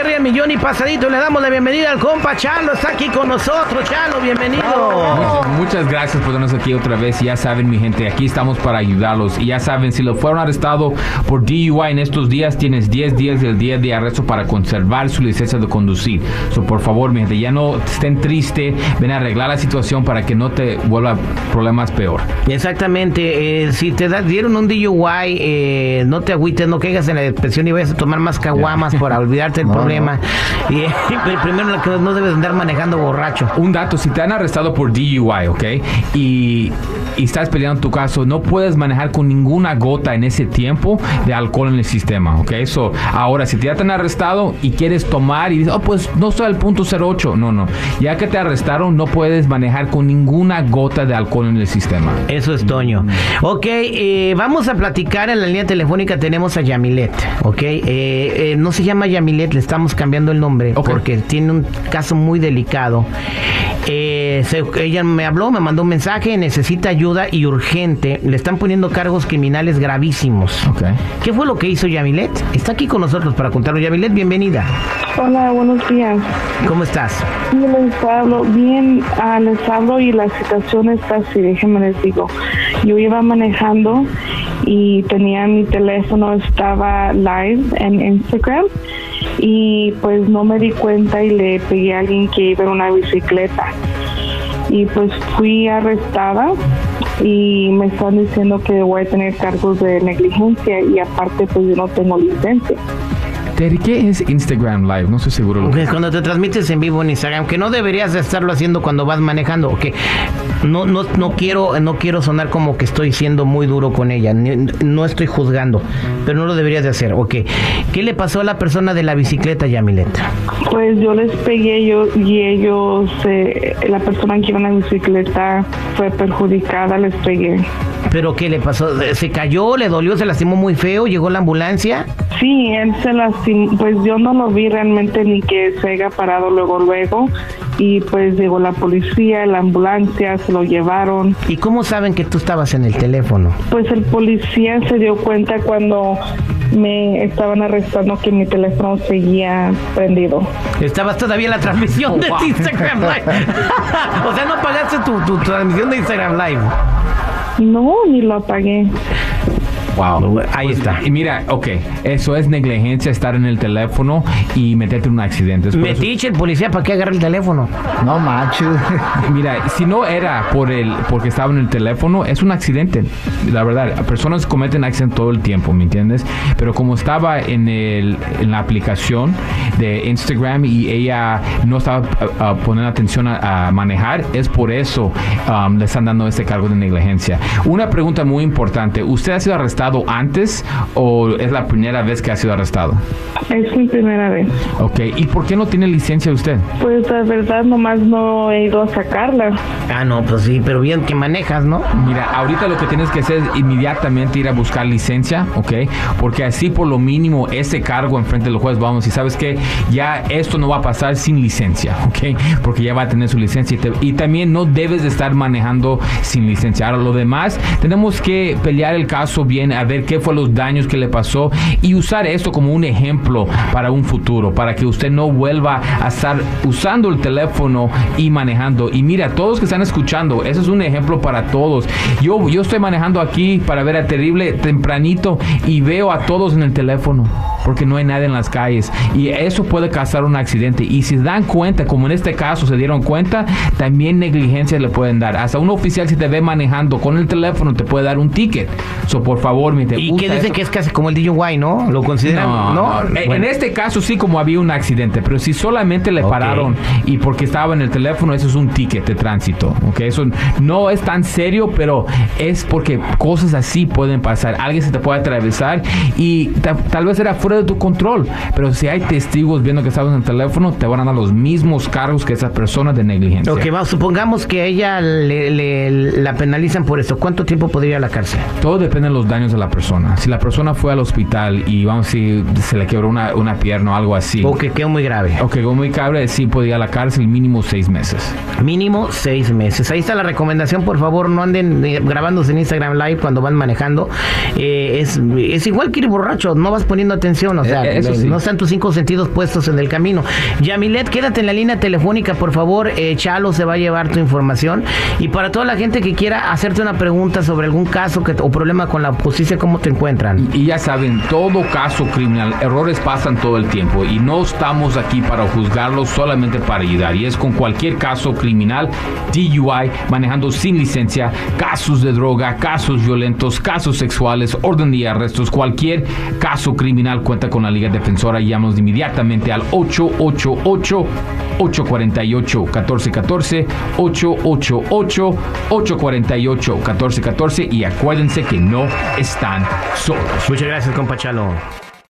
a Millón y Pasadito. Le damos la bienvenida al compa Chalo. Está aquí con nosotros, Chalo. Bienvenido. Muchas, muchas gracias por darnos aquí otra vez. Ya saben, mi gente, aquí estamos para ayudarlos. Y ya saben, si lo fueron arrestado por DUI en estos días, tienes 10 días del día de arresto para conservar su licencia de conducir. So, por favor, mi gente, ya no estén tristes. Ven a arreglar la situación para que no te vuelva problemas peor. Exactamente. eh, si te da- dieron un DUI, eh, no te agüites, no caigas en la depresión y vayas a tomar más caguamas para olvidarte del problema. Y eh, primero que no debes andar manejando borracho. Un dato, si te han arrestado por DUI, ¿ok? Y, y estás peleando tu caso, no puedes manejar con ninguna gota en ese tiempo de alcohol en el sistema, ¿ok? So, ahora, si ya te han arrestado y quieres tomar y dices, oh, pues no estoy al punto 08, no, no. Ya que te arrestaron, no puedes manejar con ninguna gota de alcohol en el sistema. Eso es Toño. Ok, eh, vamos a platicar en la línea telefónica. Tenemos a Yamilet. Ok, eh, eh, no se llama Yamilet, le estamos cambiando el nombre porque tiene un caso muy delicado. Se- ella me habló, me mandó un mensaje, necesita ayuda y urgente. Le están poniendo cargos criminales gravísimos. Ok. ¿Qué fue lo que hizo Yamilet? Está aquí con nosotros para contarlo. Yamilet, bienvenida. Hola, buenos días. ¿Cómo estás? Sí, les hablo bien, ah, les hablo y la situación está así, déjenme les digo. Yo iba manejando y tenía mi teléfono, estaba live en Instagram y pues no me di cuenta y le pegué a alguien que iba en una bicicleta. Y pues fui arrestada y me están diciendo que voy a tener cargos de negligencia y aparte pues yo no tengo licencia. Terry, ¿qué es Instagram Live? No estoy seguro. lo que- Ok, Cuando te transmites en vivo en Instagram, que no deberías de estarlo haciendo cuando vas manejando, ok. No, no, no quiero, no quiero sonar como que estoy siendo muy duro con ella, ni- no estoy juzgando, pero no lo deberías de hacer, ok. ¿Qué le pasó a la persona de la bicicleta, Yamilet? Pues yo les pegué yo y ellos, eh, la persona que iba en la bicicleta fue perjudicada, les pegué. ¿Pero qué le pasó? ¿Se cayó? ¿Le dolió? ¿Se lastimó muy feo? ¿Llegó la ambulancia? Sí, él se lastimó, pues yo no lo vi realmente ni que se haya parado luego, luego. Y pues llegó la policía, la ambulancia, se lo llevaron. ¿Y cómo saben que tú estabas en el teléfono? Pues el policía se dio cuenta cuando me estaban arrestando que mi teléfono seguía prendido. Estabas todavía en la transmisión de wow. Instagram Live. o sea, no pagaste tu, tu transmisión de Instagram Live. No, ni lo apagué. Wow. Ahí está. Y mira, ok, eso es negligencia, estar en el teléfono y meterte en un accidente. Es Metiche el policía para que agarre el teléfono. No manches. Mira, si no era por el porque estaba en el teléfono, es un accidente. La verdad, personas cometen accidentes todo el tiempo, ¿me entiendes? Pero como estaba en, el, en la aplicación de Instagram y ella no estaba ah, poniendo atención a, a manejar, es por eso um, le están dando este cargo de negligencia. Una pregunta muy importante, ¿usted ha sido arrestado antes o es la primera vez que ha sido arrestado? Es mi primera vez. Ok, ¿y por qué no tiene licencia usted? Pues la verdad nomás no he ido a sacarla. Ah, no, pues sí, pero bien que manejas, ¿no? Mira, ahorita lo que tienes que hacer es inmediatamente ir a buscar licencia, ¿ok? Porque así por lo mínimo ese cargo enfrente de los jueces vamos y sabes que ya esto no va a pasar sin licencia, ¿ok? Porque ya va a tener su licencia y, te- y también no debes de estar manejando sin licencia. Ahora lo demás, tenemos que pelear el caso bien, a ver qué fue los daños que le pasó y usar esto como un ejemplo para un futuro, para que usted no vuelva a estar usando el teléfono y manejando. Y mira, todos que están escuchando, eso es un ejemplo para todos. Yo, yo estoy manejando aquí para ver a Terrible tempranito y veo a todos en el teléfono porque no hay nadie en las calles y eso puede causar un accidente y si dan cuenta como en este caso se dieron cuenta también negligencia le pueden dar hasta un oficial si te ve manejando con el teléfono te puede dar un ticket so por favor mi Y que dicen que es casi como el DUI, ¿no? Lo consideran, ¿no? no, no. En- Bueno. En este caso sí como había un accidente, pero si solamente le Ok. pararon y porque estaba en el teléfono, eso es un ticket de tránsito, ¿ok? Eso no es tan serio, pero es porque cosas así pueden pasar. Alguien se te puede atravesar y ta- tal vez era fuera de tu control, pero si hay testigos viendo que estabas en el teléfono, te van a dar los mismos cargos que esa persona de negligencia. Ok, vamos, supongamos que a ella le, le- la penalizan por esto. ¿Cuánto tiempo podría ir a la cárcel? Todo depende de los daños de la persona. Si la persona fue al hospital y vamos si se le quebró una, una pierna o algo así. O que quedó muy grave. Ok, como muy cabre, sí podía ir a la cárcel mínimo seis meses. Mínimo seis meses. Ahí está la recomendación, por favor, no anden eh, grabándose en Instagram Live cuando van manejando. Eh, es, es igual que ir borracho, no vas poniendo atención. Atención, o sea, Eh, sí. no están tus cinco sentidos puestos en el camino. Yamilet, quédate en la línea telefónica, por favor. Eh, Chalo se va a llevar tu información. Y para toda la gente que quiera hacerte una pregunta sobre algún caso que, o problema con la justicia, ¿cómo te encuentran? Y ya saben, todo caso criminal, errores pasan todo el tiempo y no estamos aquí para juzgarlos, solamente para ayudar. Y es con cualquier caso criminal, DUI, manejando sin licencia, casos de droga, casos violentos, casos sexuales, orden de arrestos, cualquier caso criminal cuenta con la Liga Defensora. Llámanos inmediatamente al 888 848 1414 888 848 1414 y acuérdense que no están solos. Muchas gracias, compa Chalo.